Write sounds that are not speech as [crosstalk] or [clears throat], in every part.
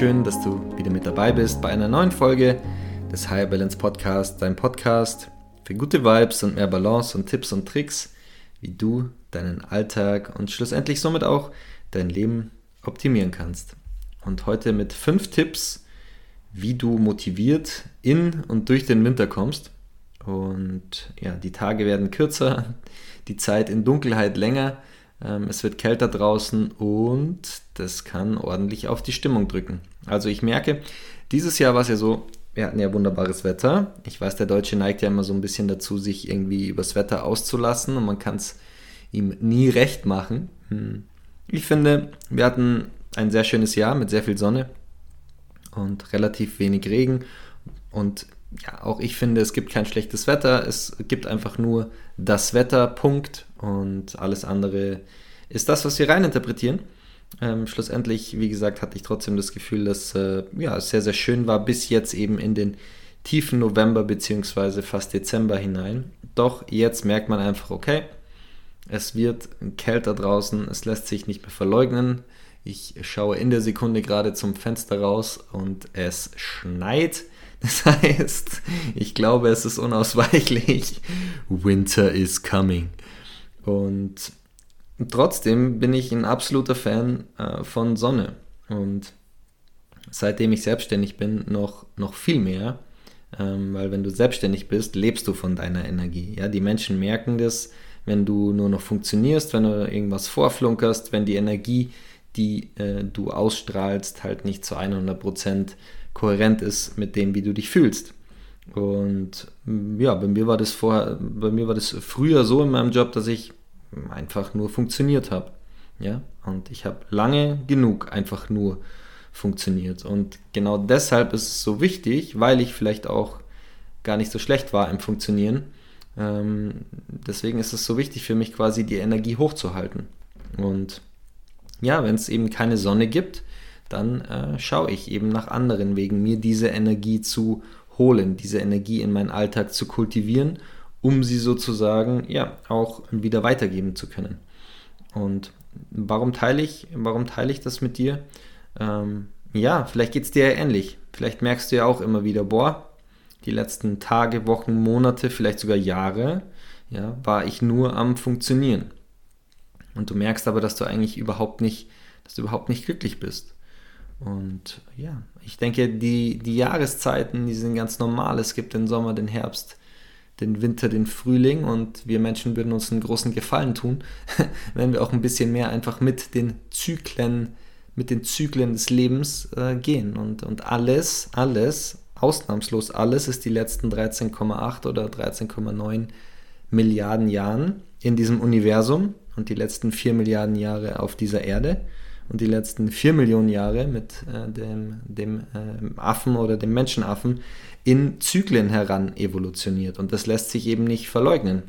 Schön, dass du wieder mit dabei bist bei einer neuen Folge des Higher Balance Podcast, dein Podcast für gute Vibes und mehr Balance und Tipps und Tricks, wie du deinen Alltag und schlussendlich somit auch dein Leben optimieren kannst. Und heute mit fünf Tipps, wie du motiviert in und durch den Winter kommst. Und ja, die Tage werden kürzer, die Zeit in Dunkelheit länger, ähm, es wird kälter draußen und das kann ordentlich auf die Stimmung drücken. Also ich merke, dieses Jahr war es ja so, wir hatten ja wunderbares Wetter. Ich weiß, der Deutsche neigt ja immer so ein bisschen dazu, sich irgendwie übers Wetter auszulassen und man kann es ihm nie recht machen. Hm. Ich finde, wir hatten ein sehr schönes Jahr mit sehr viel Sonne und relativ wenig Regen. Und ja, auch ich finde, es gibt kein schlechtes Wetter. Es gibt einfach nur das Wetter, Punkt. Und alles andere ist das, was wir reininterpretieren. Ähm, schlussendlich, wie gesagt, hatte ich trotzdem das Gefühl, dass äh, ja, es sehr, sehr schön war, bis jetzt eben in den tiefen November bzw. fast Dezember hinein. Doch jetzt merkt man einfach, okay, es wird kälter draußen, es lässt sich nicht mehr verleugnen. Ich schaue in der Sekunde gerade zum Fenster raus und es schneit. [laughs] Das heißt, ich glaube, es ist unausweichlich. Winter is coming. Und trotzdem bin ich ein absoluter Fan äh, von Sonne. Und seitdem ich selbstständig bin, noch, noch viel mehr. Ähm, weil wenn du selbstständig bist, lebst du von deiner Energie. Ja, die Menschen merken das, wenn du nur noch funktionierst, wenn du irgendwas vorflunkerst, wenn die Energie, die äh, du ausstrahlst, halt nicht zu 100% kohärent ist mit dem, wie du dich fühlst. Und ja, bei mir war das vorher, bei mir war das früher so in meinem Job, dass ich einfach nur funktioniert habe. Ja, und ich habe lange genug einfach nur funktioniert. Und genau deshalb ist es so wichtig, weil ich vielleicht auch gar nicht so schlecht war im Funktionieren. Ähm, deswegen ist es so wichtig für mich quasi die Energie hochzuhalten. Und ja, wenn es eben keine Sonne gibt, dann äh, schaue ich eben nach anderen Wegen, mir diese Energie zu holen, diese Energie in meinen Alltag zu kultivieren um sie sozusagen ja auch wieder weitergeben zu können. Und warum teile ich, warum teile ich das mit dir? Ähm, ja, vielleicht geht es dir ja ähnlich. Vielleicht merkst du ja auch immer wieder, boah, die letzten Tage, Wochen, Monate, vielleicht sogar Jahre, ja, war ich nur am Funktionieren. Und du merkst aber, dass du eigentlich überhaupt nicht, dass du überhaupt nicht glücklich bist. Und ja, ich denke, die, die Jahreszeiten, die sind ganz normal. Es gibt den Sommer, den Herbst, den Winter, den Frühling und wir Menschen würden uns einen großen Gefallen tun, [laughs] wenn wir auch ein bisschen mehr einfach mit den Zyklen, mit den Zyklen des Lebens äh, gehen. Und, und alles, alles, ausnahmslos alles ist die letzten 13,8 oder 13,9 Milliarden Jahren in diesem Universum und die letzten 4 Milliarden Jahre auf dieser Erde und die letzten 4 Millionen Jahre mit äh, dem, dem äh, Affen oder dem Menschenaffen in Zyklen heran evolutioniert und das lässt sich eben nicht verleugnen.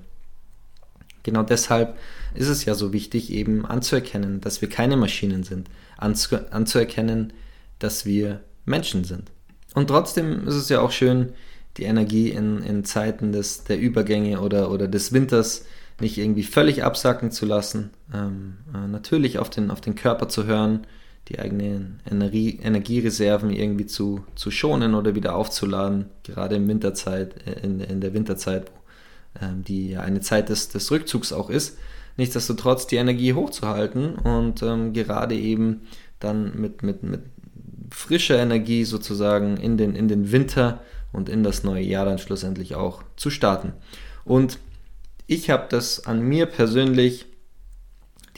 Genau deshalb ist es ja so wichtig, eben anzuerkennen, dass wir keine Maschinen sind, anzu anzuerkennen, dass wir Menschen sind. Und trotzdem ist es ja auch schön, die Energie in, in Zeiten des, der Übergänge oder, oder des Winters nicht irgendwie völlig absacken zu lassen, ähm, äh, natürlich auf den, auf den Körper zu hören, die eigenen Energie, Energiereserven irgendwie zu, zu schonen oder wieder aufzuladen, gerade in Winterzeit, äh, in, in der Winterzeit, ähm, die ja eine Zeit des, des Rückzugs auch ist. Nichtsdestotrotz die Energie hochzuhalten und ähm, gerade eben dann mit, mit, mit frischer Energie sozusagen in den, in den Winter und in das neue Jahr dann schlussendlich auch zu starten. Und ich habe das an mir persönlich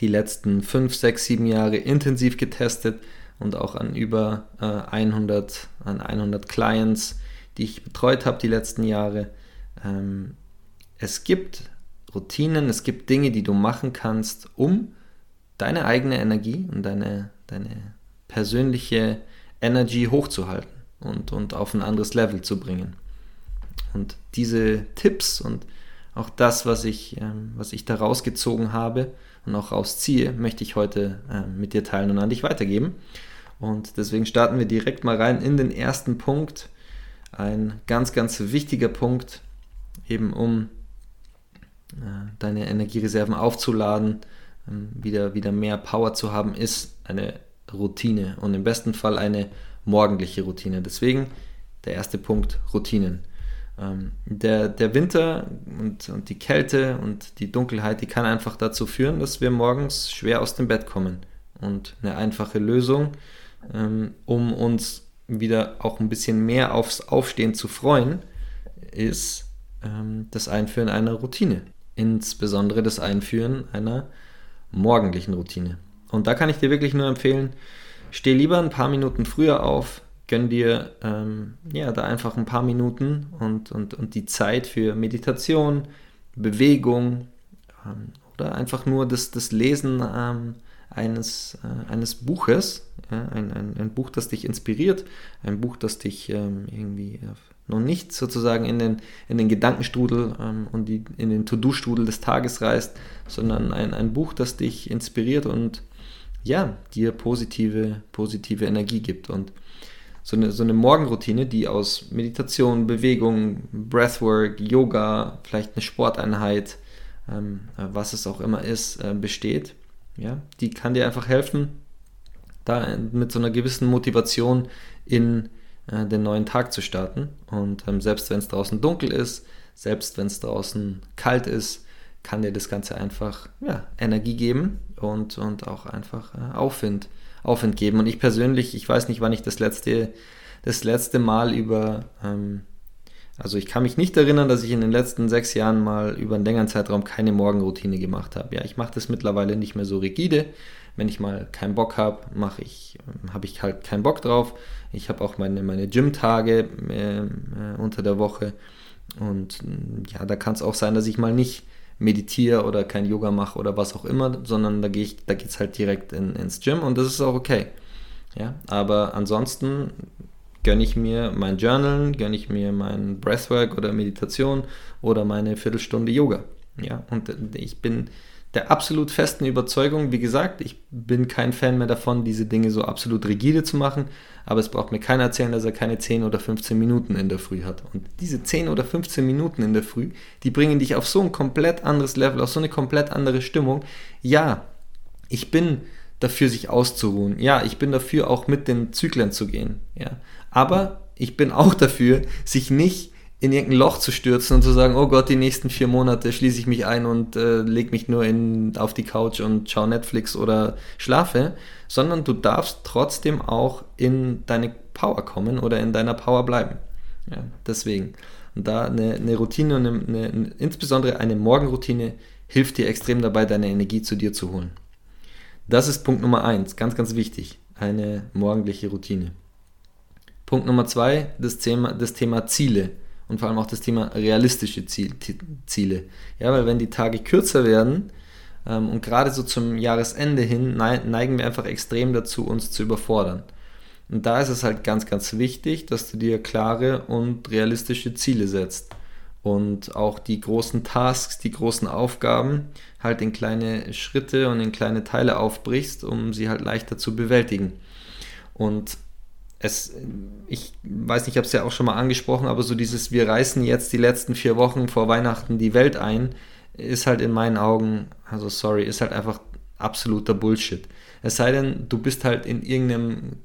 die letzten 5, 6, 7 Jahre intensiv getestet und auch an über äh, 100, an 100 Clients, die ich betreut habe die letzten Jahre. Ähm, es gibt Routinen, es gibt Dinge, die du machen kannst, um deine eigene Energie und deine, deine persönliche Energy hochzuhalten und, und auf ein anderes Level zu bringen. Und diese Tipps und auch das, was ich, ähm, was ich da rausgezogen habe und auch rausziehe, möchte ich heute ähm, mit dir teilen und an dich weitergeben. Und deswegen starten wir direkt mal rein in den ersten Punkt. Ein ganz, ganz wichtiger Punkt, eben um äh, deine Energiereserven aufzuladen, ähm, wieder, wieder mehr Power zu haben, ist eine Routine und im besten Fall eine morgendliche Routine. Deswegen der erste Punkt, Routinen. Ähm, der, der Winter und, und die Kälte und die Dunkelheit, die kann einfach dazu führen, dass wir morgens schwer aus dem Bett kommen. Und eine einfache Lösung, ähm, um uns wieder auch ein bisschen mehr aufs Aufstehen zu freuen, ist ähm, das Einführen einer Routine. Insbesondere das Einführen einer morgendlichen Routine. Und da kann ich dir wirklich nur empfehlen, steh lieber ein paar Minuten früher auf, gönn dir ähm, ja, da einfach ein paar Minuten und, und, und die Zeit für Meditation, Bewegung ähm, oder einfach nur das, das Lesen ähm, eines, äh, eines Buches, ja, ein, ein, ein, Buch, das dich inspiriert, ein Buch, das dich ähm, irgendwie äh, noch nicht sozusagen in den, in den Gedankenstrudel ähm, und die, in den To-Do-Strudel des Tages reißt, sondern ein, ein Buch, das dich inspiriert und ja, dir positive, positive Energie gibt. Und so eine, so eine Morgenroutine, die aus Meditation, Bewegung, Breathwork, Yoga, vielleicht eine Sporteinheit, ähm, was es auch immer ist, äh, besteht, ja, die kann dir einfach helfen, da mit so einer gewissen Motivation in äh, den neuen Tag zu starten. Und ähm, selbst wenn es draußen dunkel ist, selbst wenn es draußen kalt ist, kann dir das Ganze einfach ja, Energie geben und, und auch einfach äh, Aufwind, Aufwind geben. Und ich persönlich, ich weiß nicht, wann ich das letzte, das letzte Mal über, ähm, also ich kann mich nicht erinnern, dass ich in den letzten sechs Jahren mal über einen längeren Zeitraum keine Morgenroutine gemacht habe. Ja, ich mache das mittlerweile nicht mehr so rigide. Wenn ich mal keinen Bock habe, mache ich, habe ich halt keinen Bock drauf. Ich habe auch meine, meine Gym-Tage äh, äh, unter der Woche. Und ja, da kann es auch sein, dass ich mal nicht meditiere oder kein Yoga mache oder was auch immer, sondern da, gehe ich, da geht es halt direkt in, ins Gym und das ist auch okay. Ja, aber ansonsten gönne ich mir mein Journal, gönne ich mir mein Breathwork oder Meditation oder meine Viertelstunde Yoga. Ja, und ich bin der absolut festen Überzeugung, wie gesagt, ich bin kein Fan mehr davon, diese Dinge so absolut rigide zu machen, aber es braucht mir keiner erzählen, dass er keine 10 oder 15 Minuten in der Früh hat. Und diese 10 oder 15 Minuten in der Früh, die bringen dich auf so ein komplett anderes Level, auf so eine komplett andere Stimmung. Ja, ich bin dafür, sich auszuruhen. Ja, ich bin dafür, auch mit den Zyklen zu gehen. Ja, aber ich bin auch dafür, sich nicht in irgendein Loch zu stürzen und zu sagen, oh Gott, die nächsten vier Monate schließe ich mich ein und äh, lege mich nur in, auf die Couch und schaue Netflix oder schlafe, sondern du darfst trotzdem auch in deine Power kommen oder in deiner Power bleiben. Ja, deswegen. Und da eine, eine Routine und eine, eine, insbesondere eine Morgenroutine hilft dir extrem dabei, deine Energie zu dir zu holen. Das ist Punkt Nummer eins, ganz, ganz wichtig. Eine morgendliche Routine. Punkt Nummer zwei, das Thema, das Thema Ziele und vor allem auch das Thema realistische Ziele. Ja, weil wenn die Tage kürzer werden ähm, und gerade so zum Jahresende hin neigen wir einfach extrem dazu, uns zu überfordern. Und da ist es halt ganz, ganz wichtig, dass du dir klare und realistische Ziele setzt und auch die großen Tasks, die großen Aufgaben halt in kleine Schritte und in kleine Teile aufbrichst, um sie halt leichter zu bewältigen. Und es, ich weiß nicht, ich habe es ja auch schon mal angesprochen, aber so dieses, wir reißen jetzt die letzten vier Wochen vor Weihnachten die Welt ein, ist halt in meinen Augen, also sorry, ist halt einfach absoluter Bullshit. Es sei denn, du bist halt in irgendeinem,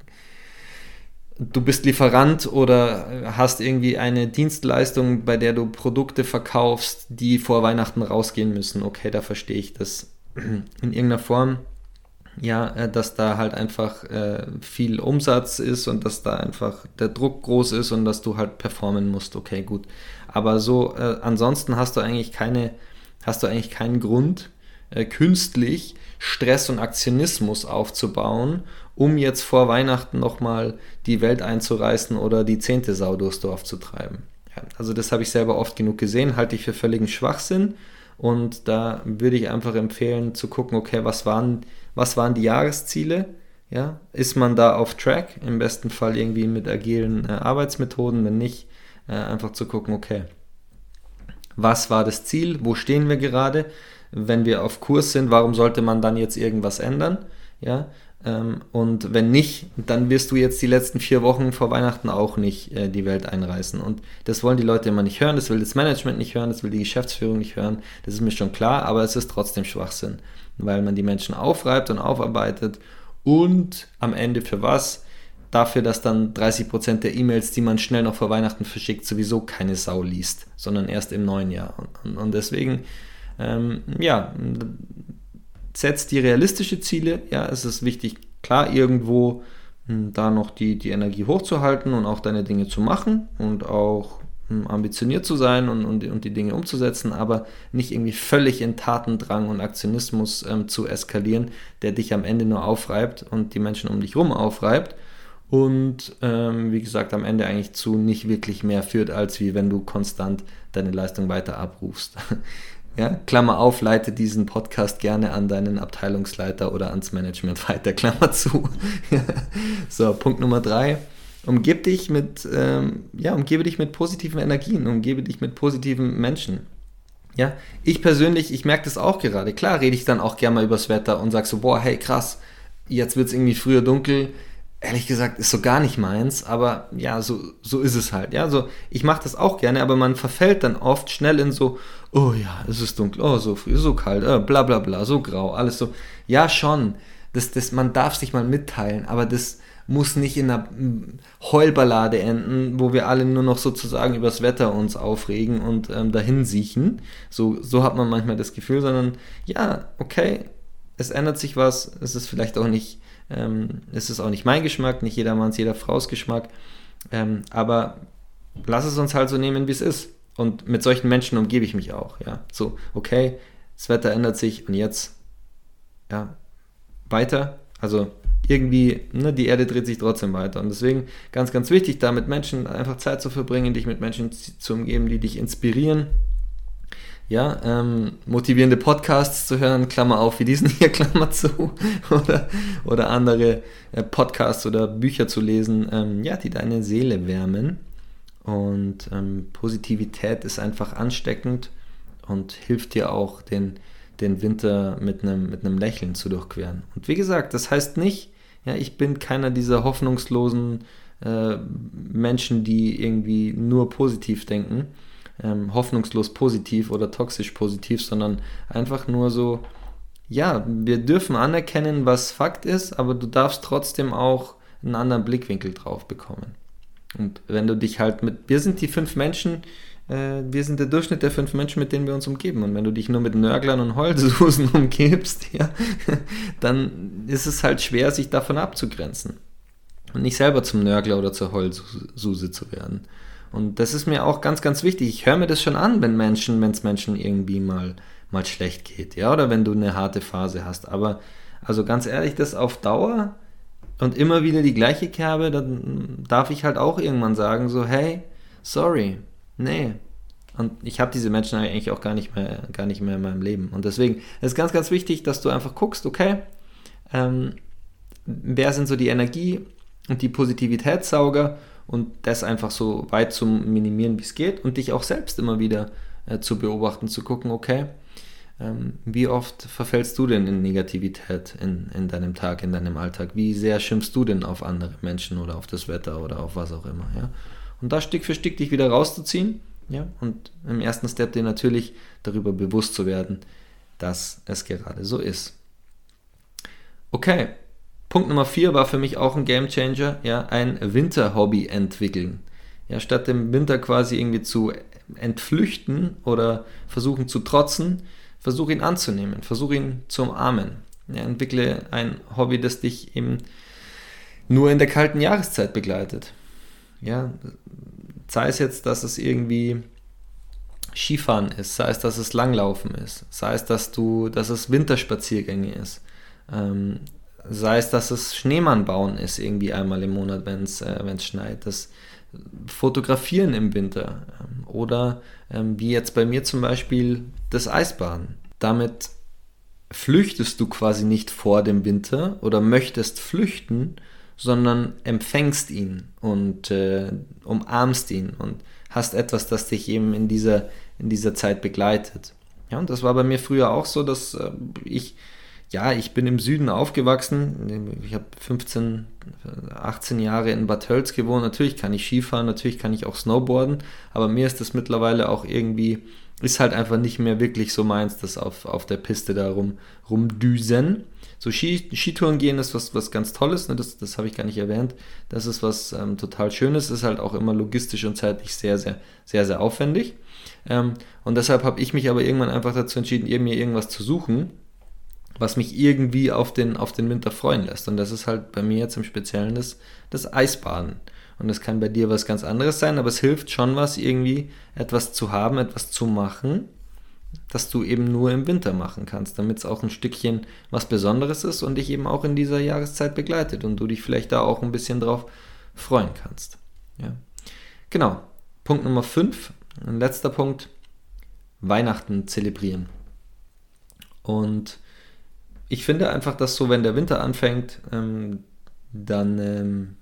du bist Lieferant oder hast irgendwie eine Dienstleistung, bei der du Produkte verkaufst, die vor Weihnachten rausgehen müssen. Okay, da verstehe ich das in irgendeiner Form ja, äh, dass da halt einfach äh, viel Umsatz ist und dass da einfach der Druck groß ist und dass du halt performen musst. Okay, gut. Aber so, äh, ansonsten hast du eigentlich keine, hast du eigentlich keinen Grund, äh, künstlich Stress und Aktionismus aufzubauen, um jetzt vor Weihnachten nochmal die Welt einzureißen oder die zehnte Sau durchs Dorf zu treiben. Ja, also das habe ich selber oft genug gesehen, halte ich für völligen Schwachsinn Und da würde ich einfach empfehlen zu gucken, okay, was waren, was waren die Jahresziele? Ja, ist man da auf Track? Im besten Fall irgendwie mit agilen äh, Arbeitsmethoden, wenn nicht, äh, einfach zu gucken, okay, was war das Ziel? Wo stehen wir gerade? Wenn wir auf Kurs sind, warum sollte man dann jetzt irgendwas ändern? Ja, und wenn nicht, dann wirst du jetzt die letzten vier Wochen vor Weihnachten auch nicht äh, die Welt einreißen. Und das wollen die Leute immer nicht hören, das will das Management nicht hören, das will die Geschäftsführung nicht hören. Das ist mir schon klar, aber es ist trotzdem Schwachsinn, weil man die Menschen aufreibt und aufarbeitet und am Ende für was? Dafür, dass dann 30% der E-Mails, die man schnell noch vor Weihnachten verschickt, sowieso keine Sau liest, sondern erst im neuen Jahr. Und, und deswegen, ähm, ja, setzt die realistische Ziele. Ja, es ist wichtig, klar, irgendwo hm, da noch die, die Energie hochzuhalten und auch deine Dinge zu machen und auch hm, ambitioniert zu sein und, und, und die Dinge umzusetzen, aber nicht irgendwie völlig in Tatendrang und Aktionismus ähm, zu eskalieren, der dich am Ende nur aufreibt und die Menschen um dich rum aufreibt und ähm, wie gesagt am Ende eigentlich zu nicht wirklich mehr führt, als wie wenn du konstant deine Leistung weiter abrufst. Ja, Klammer auf, leite diesen Podcast gerne an deinen Abteilungsleiter oder ans Management [laughs] weiter, Klammer zu. [laughs] so, Punkt Nummer drei. Umgib dich mit, ähm, ja, umgebe dich mit positiven Energien, umgebe dich mit positiven Menschen. Ja, ich persönlich, ich merke das auch gerade. Klar rede ich dann auch gerne mal übers Wetter und sage so, boah, hey, krass, jetzt wird es irgendwie früher dunkel, ehrlich gesagt, ist so gar nicht meins, aber ja, so, so ist es halt. Ja, so, ich mache das auch gerne, aber man verfällt dann oft schnell in so, oh ja, es ist dunkel, oh, so früh, so kalt, äh, bla bla bla, so grau, alles so. Ja, schon, das, das, man darf sich mal mitteilen, aber das muss nicht in einer Heulballade enden, wo wir alle nur noch sozusagen übers Wetter uns aufregen und ähm, dahin siechen. So, so hat man manchmal das Gefühl, sondern ja, okay, es ändert sich was, es ist vielleicht auch nicht ähm, es ist auch nicht mein Geschmack, nicht jedermanns, jeder Frau's Geschmack. Ähm, aber lass es uns halt so nehmen, wie es ist. Und mit solchen Menschen umgebe ich mich auch. Ja, so, okay, das Wetter ändert sich und jetzt, ja, weiter. Also irgendwie, ne, die Erde dreht sich trotzdem weiter. Und deswegen ganz, ganz wichtig, da mit Menschen einfach Zeit zu verbringen, dich mit Menschen zu umgeben, die dich inspirieren, ja, ähm, motivierende Podcasts zu hören, Klammer auf, wie diesen hier, [laughs] Klammer zu, oder, oder andere äh, Podcasts oder Bücher zu lesen, ähm, ja, die deine Seele wärmen. Und ähm, Positivität ist einfach ansteckend und hilft dir auch, den, den Winter mit einem, mit einem Lächeln zu durchqueren. Und wie gesagt, das heißt nicht, ja, ich bin keiner dieser hoffnungslosen äh, Menschen, die irgendwie nur positiv denken ähm, hoffnungslos positiv oder toxisch positiv, sondern einfach nur so, ja, wir dürfen anerkennen, was Fakt ist, aber du darfst trotzdem auch einen anderen Blickwinkel drauf bekommen. Und wenn du dich halt mit, wir sind die fünf Menschen, äh, wir sind der Durchschnitt der fünf Menschen, mit denen wir uns umgeben. Und wenn du dich nur mit Nörglern und Heulsusen [laughs] umgibst, ja, [laughs] dann ist es halt schwer, sich davon abzugrenzen. Und nicht selber zum Nörgler oder zur Heulsuse zu werden. Und das ist mir auch ganz, ganz wichtig. Ich höre mir das schon an, wenn Menschen, wenn es Menschen irgendwie mal, mal schlecht geht, ja, oder wenn du eine harte Phase hast. Aber also ganz ehrlich, das auf Dauer und immer wieder die gleiche Kerbe, dann darf ich halt auch irgendwann sagen, so, hey, sorry, nee. Und ich habe diese Menschen eigentlich auch gar nicht mehr, gar nicht mehr in meinem Leben. Und deswegen ist ganz, ganz wichtig, dass du einfach guckst, okay, ähm, wer sind so die Energie und die Positivitätssauger und das einfach so weit zu minimieren, wie es geht und dich auch selbst immer wieder äh, zu beobachten, zu gucken, okay, ähm, wie oft verfällst du denn in Negativität in, in deinem Tag, in deinem Alltag? Wie sehr schimpfst du denn auf andere Menschen oder auf das Wetter oder auf was auch immer, ja? Und da Stück für Stück dich wieder rauszuziehen, ja, und im ersten Step dir natürlich darüber bewusst zu werden, dass es gerade so ist. Okay, Punkt Nummer 4 war für mich auch ein Game Changer, ja, ein Winterhobby entwickeln. Ja, statt dem Winter quasi irgendwie zu entflüchten oder versuchen zu trotzen, versuche ihn anzunehmen, versuche ihn zu umarmen. Ja, entwickle ein Hobby, das dich eben nur in der kalten Jahreszeit begleitet. Ja, sei es jetzt, dass es irgendwie Skifahren ist, sei es, dass es Langlaufen ist, sei es, dass du, dass es Winterspaziergänge ist, ähm, sei es, dass es Schneemann bauen ist, irgendwie einmal im Monat, wenn es äh, schneit. Das, Fotografieren im Winter ähm, oder ähm, wie jetzt bei mir zum Beispiel das Eisbaden. Damit flüchtest du quasi nicht vor dem Winter oder möchtest flüchten, sondern empfängst ihn und äh, umarmst ihn und hast etwas, das dich eben in dieser, in dieser Zeit begleitet. Ja, und das war bei mir früher auch so, dass äh, ich, ja, ich bin im Süden aufgewachsen. Ich habe 15, 18 Jahre in Bad Tölz gewohnt. Natürlich kann ich Skifahren, natürlich kann ich auch Snowboarden, aber mir ist das mittlerweile auch irgendwie, ist halt einfach nicht mehr wirklich so meins, das auf, auf der Piste da rum, rumdüsen. So Ski, Skitouren gehen ist was, was ganz Tolles, ne? das, das habe ich gar nicht erwähnt. Das ist was ähm, total Schönes, ist halt auch immer logistisch und zeitlich sehr, sehr, sehr, sehr aufwendig. Ähm, und deshalb habe ich mich aber irgendwann einfach dazu entschieden, mir irgendwas zu suchen, was mich irgendwie auf den, auf den Winter freuen lässt. Und das ist halt bei mir jetzt im Speziellen das, das Eisbaden. Und das kann bei dir was ganz anderes sein, aber es hilft schon was, irgendwie etwas zu haben, etwas zu machen, das du eben nur im Winter machen kannst, damit es auch ein Stückchen was Besonderes ist und dich eben auch in dieser Jahreszeit begleitet und du dich vielleicht da auch ein bisschen drauf freuen kannst. Ja. Genau. Punkt Nummer 5, ein letzter Punkt, Weihnachten zelebrieren. Und ich finde einfach, dass so, wenn der Winter anfängt, ähm, dann ähm,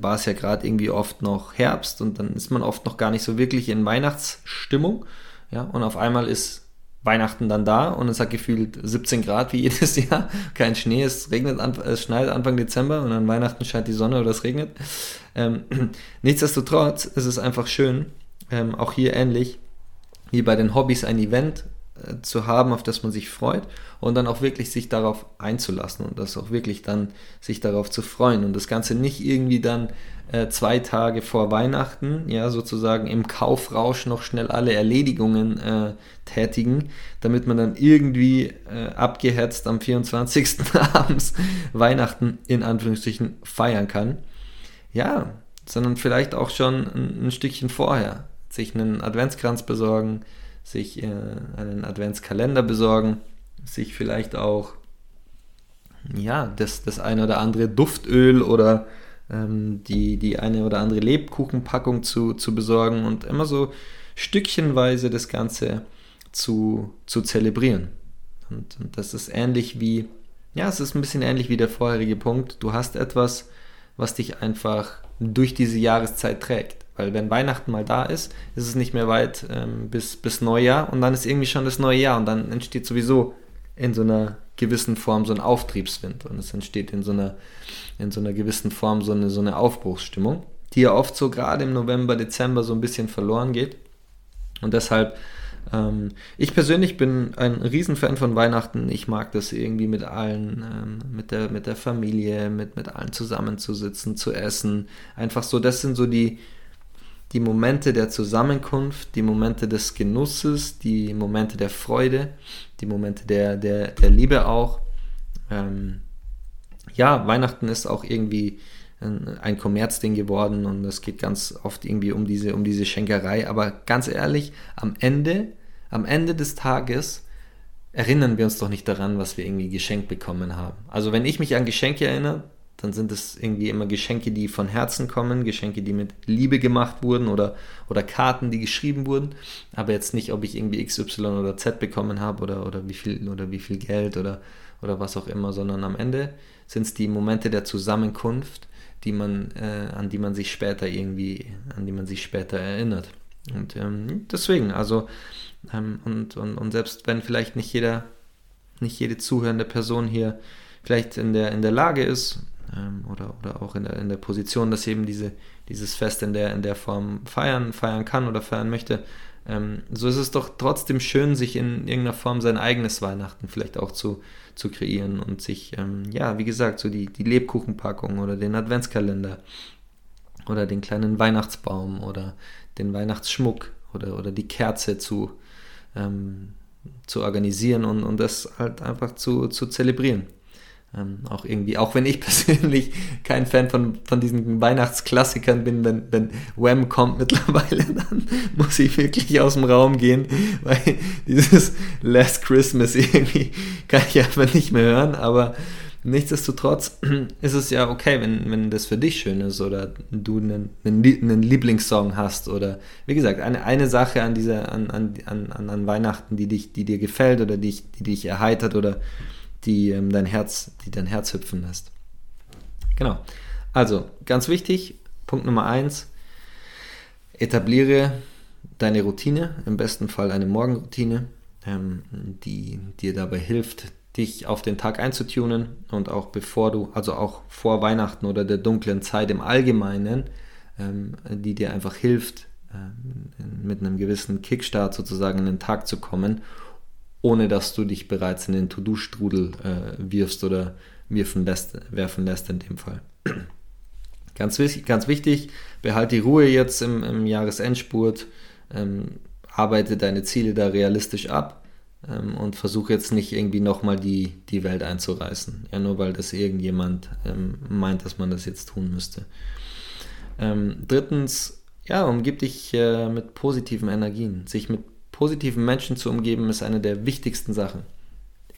war es ja gerade irgendwie oft noch Herbst und dann ist man oft noch gar nicht so wirklich in Weihnachtsstimmung. Ja, und auf einmal ist Weihnachten dann da und es hat gefühlt 17 Grad wie [laughs] jedes Jahr. Kein Schnee, es regnet, es schneit Anfang Dezember und an Weihnachten scheint die Sonne oder es regnet. Ähm, [clears throat] nichtsdestotrotz ist es einfach schön, ähm, auch hier ähnlich wie bei den Hobbys ein Event zu haben, auf das man sich freut und dann auch wirklich sich darauf einzulassen und das auch wirklich dann sich darauf zu freuen und das Ganze nicht irgendwie dann äh, zwei Tage vor Weihnachten, ja, sozusagen im Kaufrausch noch schnell alle Erledigungen äh, tätigen, damit man dann irgendwie äh, abgehetzt am 24. [laughs] abends Weihnachten in Anführungsstrichen feiern kann. Ja, sondern vielleicht auch schon ein, ein Stückchen vorher sich einen Adventskranz besorgen, sich äh, einen Adventskalender besorgen, sich vielleicht auch ja, das, das eine oder andere Duftöl oder ähm, die, die eine oder andere Lebkuchenpackung zu, zu besorgen und immer so stückchenweise das Ganze zu, zu zelebrieren. Und, und das ist ähnlich wie, ja, es ist ein bisschen ähnlich wie der vorherige Punkt. Du hast etwas, was dich einfach durch diese Jahreszeit trägt. Weil wenn Weihnachten mal da ist, ist es nicht mehr weit ähm, bis, bis Neujahr und dann ist irgendwie schon das neue Jahr und dann entsteht sowieso in so einer gewissen Form so ein Auftriebswind und es entsteht in so einer, in so einer gewissen Form so eine, so eine Aufbruchsstimmung, die ja oft so gerade im November, Dezember so ein bisschen verloren geht. Und deshalb, ähm, ich persönlich bin ein Riesenfan von Weihnachten. Ich mag das irgendwie mit allen, ähm, mit, der, mit der Familie, mit, mit allen zusammenzusitzen, zu essen. Einfach so, das sind so die, die Momente der Zusammenkunft, die Momente des Genusses, die Momente der Freude, die Momente der, der, der Liebe auch. Ähm, ja, Weihnachten ist auch irgendwie ein, Kommerzding geworden und es geht ganz oft irgendwie um diese, um diese Schenkerei. Aber ganz ehrlich, am Ende, am Ende des Tages erinnern wir uns doch nicht daran, was wir irgendwie geschenkt bekommen haben. Also wenn ich mich an Geschenke erinnere, dann sind es irgendwie immer Geschenke, die von Herzen kommen, Geschenke, die mit Liebe gemacht wurden oder, oder Karten, die geschrieben wurden, aber jetzt nicht, ob ich irgendwie XY oder Z bekommen habe oder, oder wie viel oder wie viel Geld oder, oder was auch immer, sondern am Ende sind es die Momente der Zusammenkunft, die man, äh, an die man sich später irgendwie, an die man sich später erinnert. Und ähm, deswegen, also, ähm, und, und, und selbst wenn vielleicht nicht jeder, nicht jede zuhörende Person hier vielleicht in der, in der Lage ist, ähm, oder, oder auch in der, in der Position, dass eben diese, dieses Fest in der, in der Form feiern, feiern kann oder feiern möchte. Ähm, so ist es doch trotzdem schön, sich in irgendeiner Form sein eigenes Weihnachten vielleicht auch zu, zu kreieren und sich, ähm, ja, wie gesagt, so die, die Lebkuchenpackung oder den Adventskalender oder den kleinen Weihnachtsbaum oder den Weihnachtsschmuck oder, oder die Kerze zu, ähm, zu organisieren und, und das halt einfach zu, zu zelebrieren. Ähm, auch irgendwie, auch wenn ich [laughs] persönlich kein Fan von, von diesen Weihnachtsklassikern bin, wenn, wenn Wham kommt mittlerweile, [laughs] dann muss ich wirklich aus dem Raum gehen, weil dieses Last Christmas irgendwie kann ich einfach nicht mehr hören, aber nichtsdestotrotz [clears throat] ist es ja okay, wenn, wenn das für dich schön ist oder du einen, einen, Lieblingssong hast oder wie gesagt, eine, eine Sache an dieser, an, an, an, an Weihnachten, die dich, die dir gefällt oder die, die dich erheitert oder die ähm, dein Herz, die dein Herz hüpfen lässt. Genau. Also, ganz wichtig, Punkt Nummer eins, etabliere deine Routine, im besten Fall eine Morgenroutine, ähm, die dir dabei hilft, dich auf den Tag einzutunen und auch bevor du, also auch vor Weihnachten oder der dunklen Zeit im Allgemeinen, ähm, die dir einfach hilft, ähm, mit einem gewissen Kickstart sozusagen in den Tag zu kommen, ohne dass du dich bereits in den To-Do-Strudel äh, wirfst oder werfen lässt, werfen lässt in dem Fall. [clears throat] Ganz, ganz wichtig, behalte die Ruhe jetzt im, im Jahresendspurt, ähm, arbeite deine Ziele da realistisch ab ähm, und versuche jetzt nicht irgendwie nochmal die, die Welt einzureißen. Ja, nur weil das irgendjemand ähm, meint, dass man das jetzt tun müsste. Ähm, drittens, ja, umgib dich äh, mit positiven Energien. Sich mit positiven Menschen zu umgeben, ist eine der wichtigsten Sachen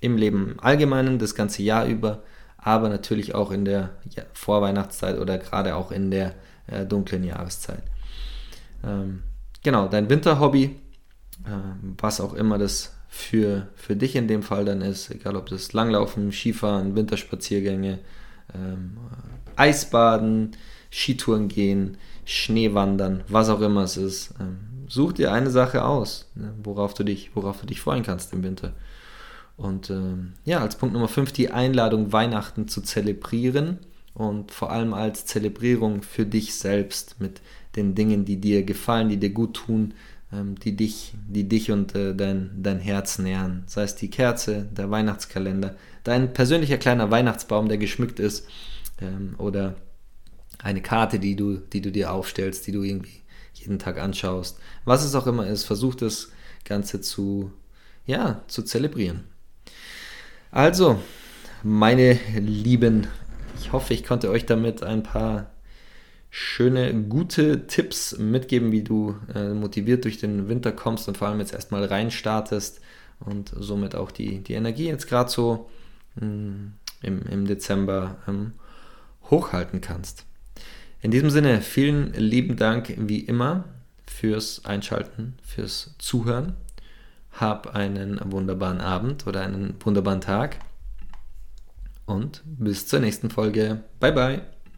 im Leben im Allgemeinen, das ganze Jahr über, aber natürlich auch in der Vorweihnachtszeit oder gerade auch in der äh, dunklen Jahreszeit. Ähm, genau, dein Winterhobby, äh, was auch immer das für, für dich in dem Fall dann ist, egal ob das Langlaufen, Skifahren, Winterspaziergänge, ähm, Eisbaden, Skitouren gehen, Schneewandern, was auch immer es ist. Ähm, such dir eine Sache aus, ne, worauf, du dich, worauf du dich freuen kannst im Winter. Und ähm, ja, als Punkt Nummer 5 die Einladung, Weihnachten zu zelebrieren und vor allem als Zelebrierung für dich selbst mit den Dingen, die dir gefallen, die dir gut tun, ähm, die dich, die dich und äh, dein, dein Herz nähern. Sei es die Kerze, der Weihnachtskalender, dein persönlicher kleiner Weihnachtsbaum, der geschmückt ist, ähm, oder eine Karte, die du, die du dir aufstellst, die du irgendwie jeden Tag anschaust. Was es auch immer ist, versuch das Ganze zu, ja, zu zelebrieren. Also, meine Lieben, ich hoffe, ich konnte euch damit ein paar schöne, gute Tipps mitgeben, wie du äh, motiviert durch den Winter kommst und vor allem jetzt erstmal reinstartest und somit auch die, die Energie jetzt gerade so mh, hm, im, im Dezember ähm, hochhalten kannst. In diesem Sinne, vielen lieben Dank wie immer fürs Einschalten, fürs Zuhören. Hab einen wunderbaren Abend oder einen wunderbaren Tag und bis zur nächsten Folge. Bye bye.